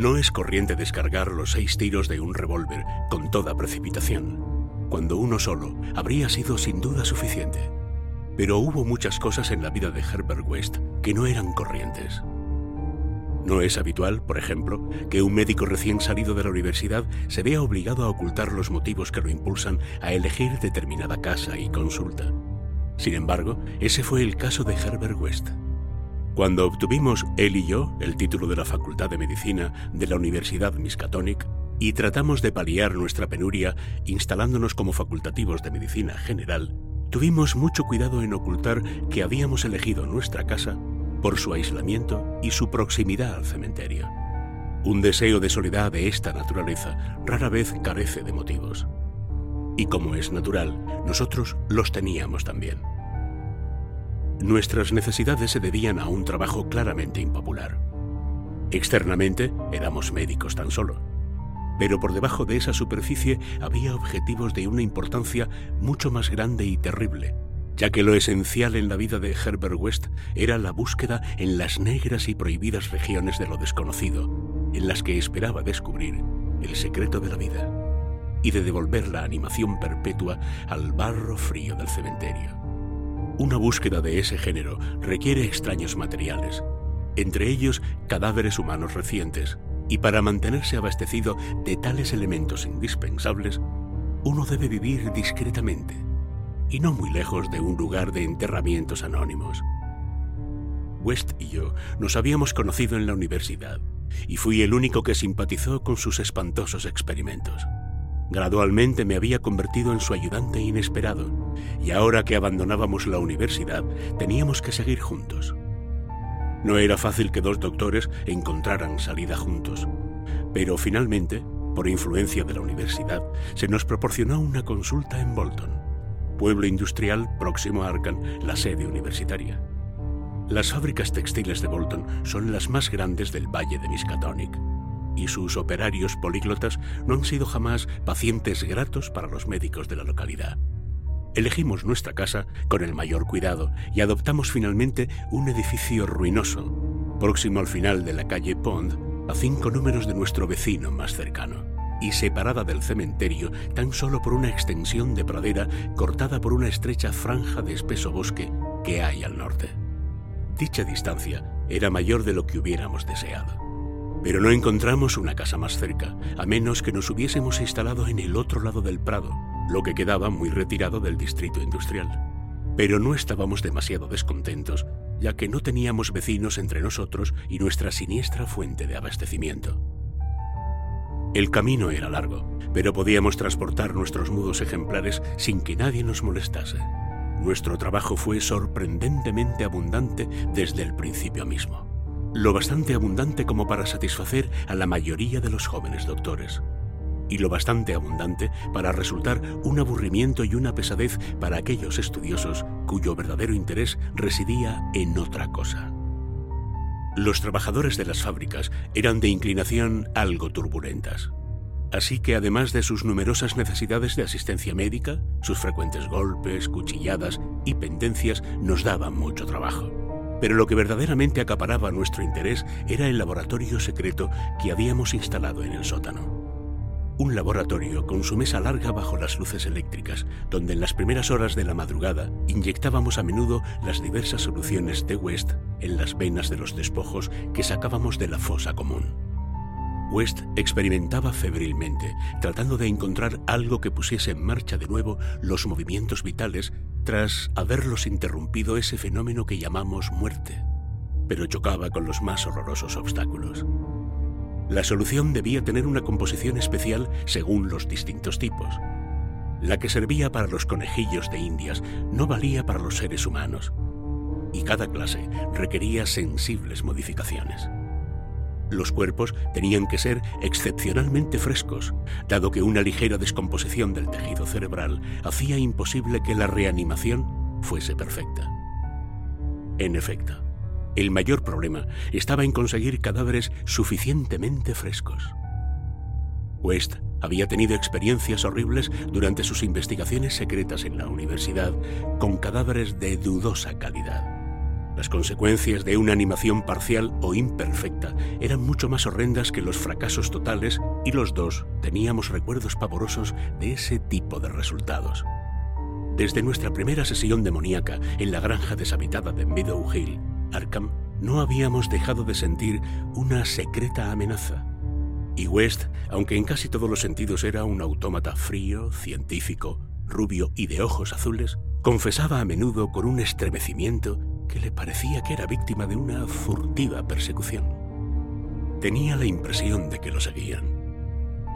No es corriente descargar los seis tiros de un revólver con toda precipitación, cuando uno solo habría sido sin duda suficiente. Pero hubo muchas cosas en la vida de Herbert West que no eran corrientes. No es habitual, por ejemplo, que un médico recién salido de la universidad se vea obligado a ocultar los motivos que lo impulsan a elegir determinada casa y consulta. Sin embargo, ese fue el caso de Herbert West. Cuando obtuvimos él y yo el título de la Facultad de Medicina de la Universidad Miskatonic y tratamos de paliar nuestra penuria instalándonos como facultativos de medicina general, tuvimos mucho cuidado en ocultar que habíamos elegido nuestra casa por su aislamiento y su proximidad al cementerio. Un deseo de soledad de esta naturaleza rara vez carece de motivos. Y como es natural, nosotros los teníamos también. Nuestras necesidades se debían a un trabajo claramente impopular. Externamente éramos médicos tan solo, pero por debajo de esa superficie había objetivos de una importancia mucho más grande y terrible, ya que lo esencial en la vida de Herbert West era la búsqueda en las negras y prohibidas regiones de lo desconocido, en las que esperaba descubrir el secreto de la vida y de devolver la animación perpetua al barro frío del cementerio. Una búsqueda de ese género requiere extraños materiales, entre ellos cadáveres humanos recientes, y para mantenerse abastecido de tales elementos indispensables, uno debe vivir discretamente y no muy lejos de un lugar de enterramientos anónimos. West y yo nos habíamos conocido en la universidad y fui el único que simpatizó con sus espantosos experimentos. Gradualmente me había convertido en su ayudante inesperado, y ahora que abandonábamos la universidad, teníamos que seguir juntos. No era fácil que dos doctores encontraran salida juntos, pero finalmente, por influencia de la universidad, se nos proporcionó una consulta en Bolton, pueblo industrial próximo a Arkham, la sede universitaria. Las fábricas textiles de Bolton son las más grandes del Valle de Miskatonic y sus operarios políglotas no han sido jamás pacientes gratos para los médicos de la localidad. Elegimos nuestra casa con el mayor cuidado y adoptamos finalmente un edificio ruinoso, próximo al final de la calle Pond, a cinco números de nuestro vecino más cercano, y separada del cementerio tan solo por una extensión de pradera cortada por una estrecha franja de espeso bosque que hay al norte. Dicha distancia era mayor de lo que hubiéramos deseado. Pero no encontramos una casa más cerca, a menos que nos hubiésemos instalado en el otro lado del Prado, lo que quedaba muy retirado del distrito industrial. Pero no estábamos demasiado descontentos, ya que no teníamos vecinos entre nosotros y nuestra siniestra fuente de abastecimiento. El camino era largo, pero podíamos transportar nuestros mudos ejemplares sin que nadie nos molestase. Nuestro trabajo fue sorprendentemente abundante desde el principio mismo lo bastante abundante como para satisfacer a la mayoría de los jóvenes doctores, y lo bastante abundante para resultar un aburrimiento y una pesadez para aquellos estudiosos cuyo verdadero interés residía en otra cosa. Los trabajadores de las fábricas eran de inclinación algo turbulentas. Así que además de sus numerosas necesidades de asistencia médica, sus frecuentes golpes, cuchilladas y pendencias nos daban mucho trabajo. Pero lo que verdaderamente acaparaba nuestro interés era el laboratorio secreto que habíamos instalado en el sótano. Un laboratorio con su mesa larga bajo las luces eléctricas, donde en las primeras horas de la madrugada inyectábamos a menudo las diversas soluciones de West en las venas de los despojos que sacábamos de la fosa común. West experimentaba febrilmente, tratando de encontrar algo que pusiese en marcha de nuevo los movimientos vitales tras haberlos interrumpido ese fenómeno que llamamos muerte, pero chocaba con los más horrorosos obstáculos. La solución debía tener una composición especial según los distintos tipos. La que servía para los conejillos de indias no valía para los seres humanos, y cada clase requería sensibles modificaciones. Los cuerpos tenían que ser excepcionalmente frescos, dado que una ligera descomposición del tejido cerebral hacía imposible que la reanimación fuese perfecta. En efecto, el mayor problema estaba en conseguir cadáveres suficientemente frescos. West había tenido experiencias horribles durante sus investigaciones secretas en la universidad con cadáveres de dudosa calidad. Las consecuencias de una animación parcial o imperfecta eran mucho más horrendas que los fracasos totales y los dos teníamos recuerdos pavorosos de ese tipo de resultados. Desde nuestra primera sesión demoníaca en la granja deshabitada de Meadow Hill, Arkham, no habíamos dejado de sentir una secreta amenaza. Y West, aunque en casi todos los sentidos era un autómata frío, científico, rubio y de ojos azules, confesaba a menudo con un estremecimiento que le parecía que era víctima de una furtiva persecución. Tenía la impresión de que lo seguían.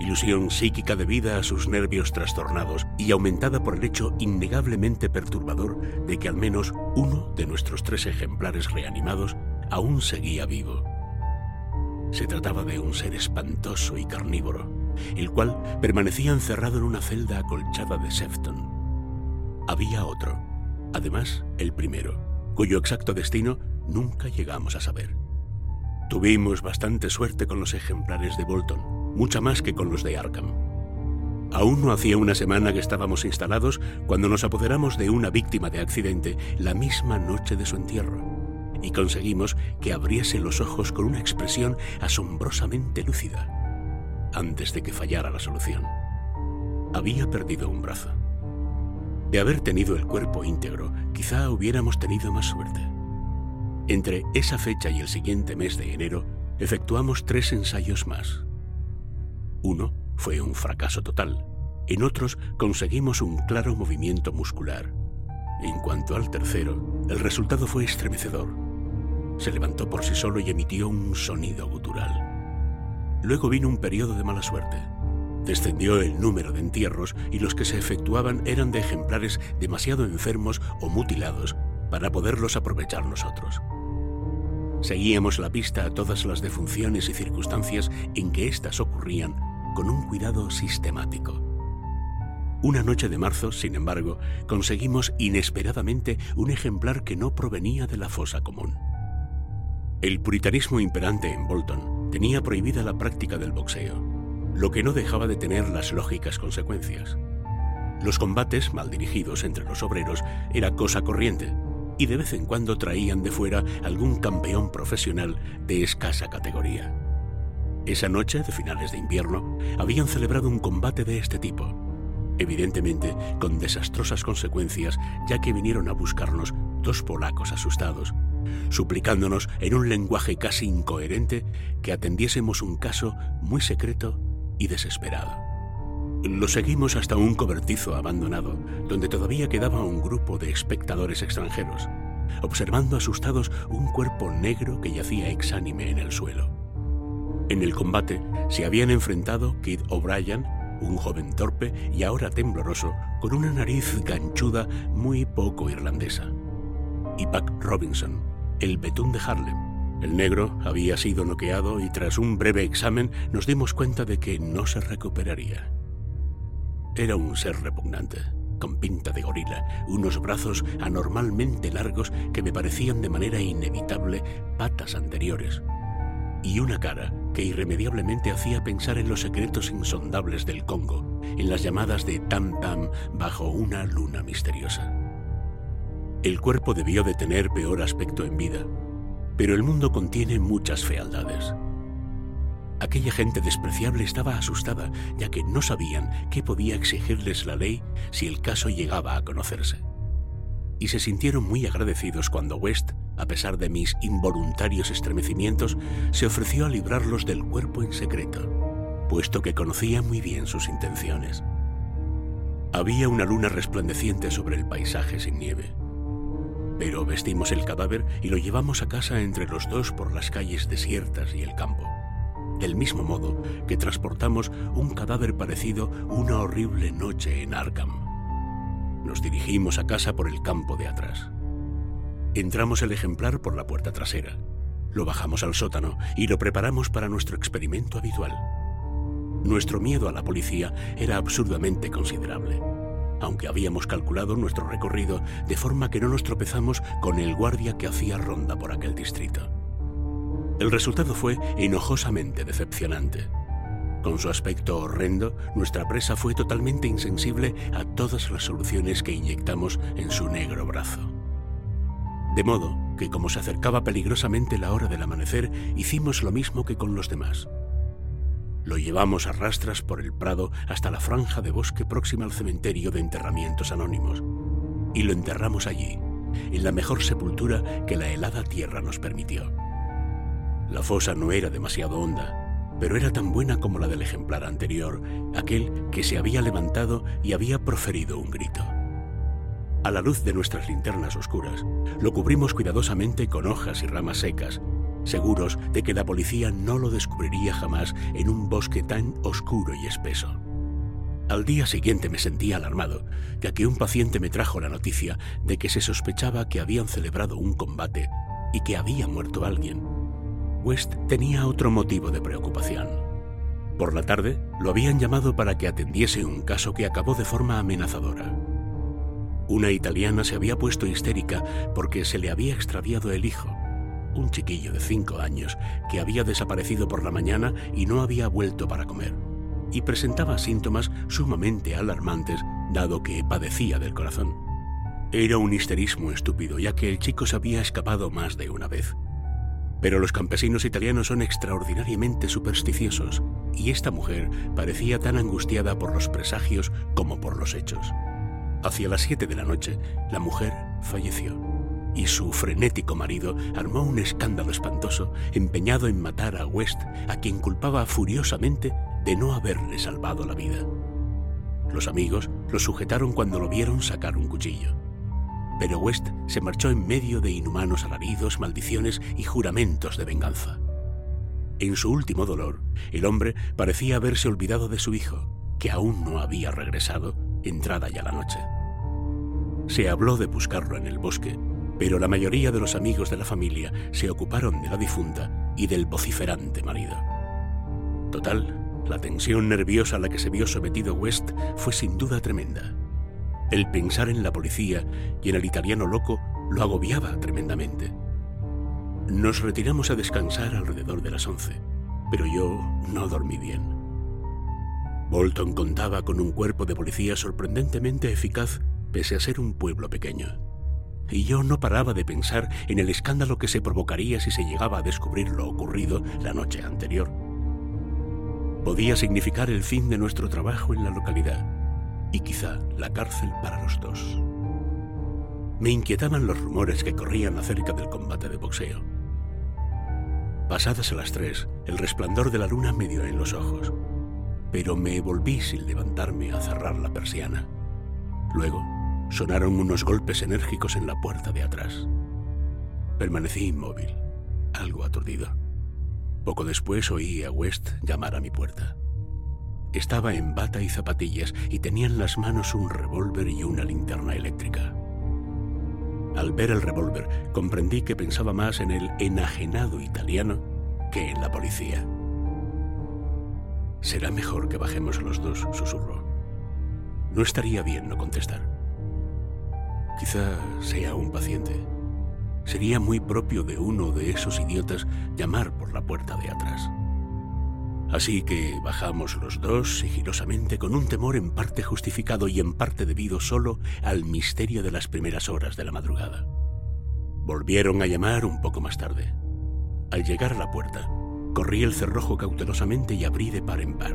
Ilusión psíquica debida a sus nervios trastornados y aumentada por el hecho innegablemente perturbador de que al menos uno de nuestros tres ejemplares reanimados aún seguía vivo. Se trataba de un ser espantoso y carnívoro, el cual permanecía encerrado en una celda acolchada de Sefton. Había otro, además el primero, cuyo exacto destino nunca llegamos a saber. Tuvimos bastante suerte con los ejemplares de Bolton, mucha más que con los de Arkham. Aún no hacía una semana que estábamos instalados cuando nos apoderamos de una víctima de accidente la misma noche de su entierro y conseguimos que abriese los ojos con una expresión asombrosamente lúcida antes de que fallara la solución. Había perdido un brazo. De haber tenido el cuerpo íntegro, quizá hubiéramos tenido más suerte. Entre esa fecha y el siguiente mes de enero, efectuamos tres ensayos más. Uno fue un fracaso total. En otros conseguimos un claro movimiento muscular. En cuanto al tercero, el resultado fue estremecedor. Se levantó por sí solo y emitió un sonido gutural. Luego vino un periodo de mala suerte. Descendió el número de entierros y los que se efectuaban eran de ejemplares demasiado enfermos o mutilados para poderlos aprovechar nosotros. Seguíamos la pista a todas las defunciones y circunstancias en que éstas ocurrían con un cuidado sistemático. Una noche de marzo, sin embargo, conseguimos inesperadamente un ejemplar que no provenía de la fosa común. El puritanismo imperante en Bolton tenía prohibida la práctica del boxeo, lo que no dejaba de tener las lógicas consecuencias. Los combates mal dirigidos entre los obreros era cosa corriente y de vez en cuando traían de fuera algún campeón profesional de escasa categoría. Esa noche de finales de invierno habían celebrado un combate de este tipo, evidentemente con desastrosas consecuencias ya que vinieron a buscarnos dos polacos asustados suplicándonos en un lenguaje casi incoherente que atendiésemos un caso muy secreto y desesperado. Lo seguimos hasta un cobertizo abandonado, donde todavía quedaba un grupo de espectadores extranjeros, observando asustados un cuerpo negro que yacía exánime en el suelo. En el combate se habían enfrentado Kid O'Brien, un joven torpe y ahora tembloroso, con una nariz ganchuda muy poco irlandesa, y Buck Robinson, el betún de Harlem. El negro había sido noqueado y tras un breve examen nos dimos cuenta de que no se recuperaría. Era un ser repugnante, con pinta de gorila, unos brazos anormalmente largos que me parecían de manera inevitable patas anteriores, y una cara que irremediablemente hacía pensar en los secretos insondables del Congo, en las llamadas de Tam Tam bajo una luna misteriosa. El cuerpo debió de tener peor aspecto en vida, pero el mundo contiene muchas fealdades. Aquella gente despreciable estaba asustada, ya que no sabían qué podía exigirles la ley si el caso llegaba a conocerse. Y se sintieron muy agradecidos cuando West, a pesar de mis involuntarios estremecimientos, se ofreció a librarlos del cuerpo en secreto, puesto que conocía muy bien sus intenciones. Había una luna resplandeciente sobre el paisaje sin nieve pero vestimos el cadáver y lo llevamos a casa entre los dos por las calles desiertas y el campo. Del mismo modo que transportamos un cadáver parecido una horrible noche en Arkham. Nos dirigimos a casa por el campo de atrás. Entramos el ejemplar por la puerta trasera. Lo bajamos al sótano y lo preparamos para nuestro experimento habitual. Nuestro miedo a la policía era absurdamente considerable aunque habíamos calculado nuestro recorrido de forma que no nos tropezamos con el guardia que hacía ronda por aquel distrito. El resultado fue enojosamente decepcionante. Con su aspecto horrendo, nuestra presa fue totalmente insensible a todas las soluciones que inyectamos en su negro brazo. De modo que como se acercaba peligrosamente la hora del amanecer, hicimos lo mismo que con los demás. Lo llevamos a rastras por el prado hasta la franja de bosque próxima al cementerio de enterramientos anónimos, y lo enterramos allí, en la mejor sepultura que la helada tierra nos permitió. La fosa no era demasiado honda, pero era tan buena como la del ejemplar anterior, aquel que se había levantado y había proferido un grito. A la luz de nuestras linternas oscuras, lo cubrimos cuidadosamente con hojas y ramas secas, seguros de que la policía no lo descubriría jamás en un bosque tan oscuro y espeso. Al día siguiente me sentía alarmado, ya que un paciente me trajo la noticia de que se sospechaba que habían celebrado un combate y que había muerto alguien. West tenía otro motivo de preocupación. Por la tarde lo habían llamado para que atendiese un caso que acabó de forma amenazadora. Una italiana se había puesto histérica porque se le había extraviado el hijo, un chiquillo de cinco años que había desaparecido por la mañana y no había vuelto para comer y presentaba síntomas sumamente alarmantes dado que padecía del corazón. Era un histerismo estúpido, ya que el chico se había escapado más de una vez. Pero los campesinos italianos son extraordinariamente supersticiosos, y esta mujer parecía tan angustiada por los presagios como por los hechos. Hacia las siete de la noche, la mujer falleció, y su frenético marido armó un escándalo espantoso, empeñado en matar a West, a quien culpaba furiosamente de no haberle salvado la vida. Los amigos lo sujetaron cuando lo vieron sacar un cuchillo. Pero West se marchó en medio de inhumanos alaridos, maldiciones y juramentos de venganza. En su último dolor, el hombre parecía haberse olvidado de su hijo, que aún no había regresado, entrada ya la noche. Se habló de buscarlo en el bosque, pero la mayoría de los amigos de la familia se ocuparon de la difunta y del vociferante marido. Total, la tensión nerviosa a la que se vio sometido West fue sin duda tremenda. El pensar en la policía y en el italiano loco lo agobiaba tremendamente. Nos retiramos a descansar alrededor de las once, pero yo no dormí bien. Bolton contaba con un cuerpo de policía sorprendentemente eficaz pese a ser un pueblo pequeño. Y yo no paraba de pensar en el escándalo que se provocaría si se llegaba a descubrir lo ocurrido la noche anterior podía significar el fin de nuestro trabajo en la localidad y quizá la cárcel para los dos. Me inquietaban los rumores que corrían acerca del combate de boxeo. Pasadas a las tres, el resplandor de la luna me dio en los ojos, pero me volví sin levantarme a cerrar la persiana. Luego, sonaron unos golpes enérgicos en la puerta de atrás. Permanecí inmóvil, algo aturdido. Poco después oí a West llamar a mi puerta. Estaba en bata y zapatillas y tenía en las manos un revólver y una linterna eléctrica. Al ver el revólver comprendí que pensaba más en el enajenado italiano que en la policía. Será mejor que bajemos los dos, susurró. No estaría bien no contestar. Quizá sea un paciente. Sería muy propio de uno de esos idiotas llamar por la puerta de atrás. Así que bajamos los dos sigilosamente con un temor en parte justificado y en parte debido solo al misterio de las primeras horas de la madrugada. Volvieron a llamar un poco más tarde. Al llegar a la puerta, corrí el cerrojo cautelosamente y abrí de par en par.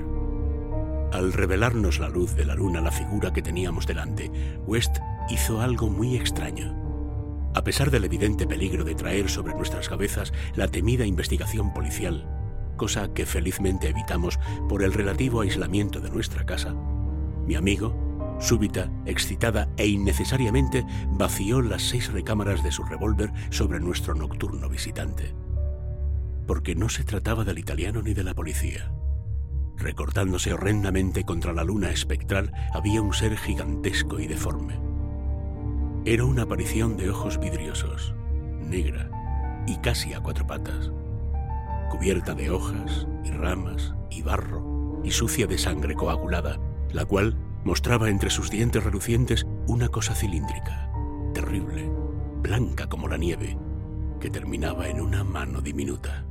Al revelarnos la luz de la luna la figura que teníamos delante, West hizo algo muy extraño. A pesar del evidente peligro de traer sobre nuestras cabezas la temida investigación policial, cosa que felizmente evitamos por el relativo aislamiento de nuestra casa, mi amigo, súbita, excitada e innecesariamente, vació las seis recámaras de su revólver sobre nuestro nocturno visitante. Porque no se trataba del italiano ni de la policía. Recortándose horrendamente contra la luna espectral había un ser gigantesco y deforme era una aparición de ojos vidriosos, negra y casi a cuatro patas, cubierta de hojas y ramas y barro y sucia de sangre coagulada, la cual mostraba entre sus dientes relucientes una cosa cilíndrica, terrible, blanca como la nieve, que terminaba en una mano diminuta.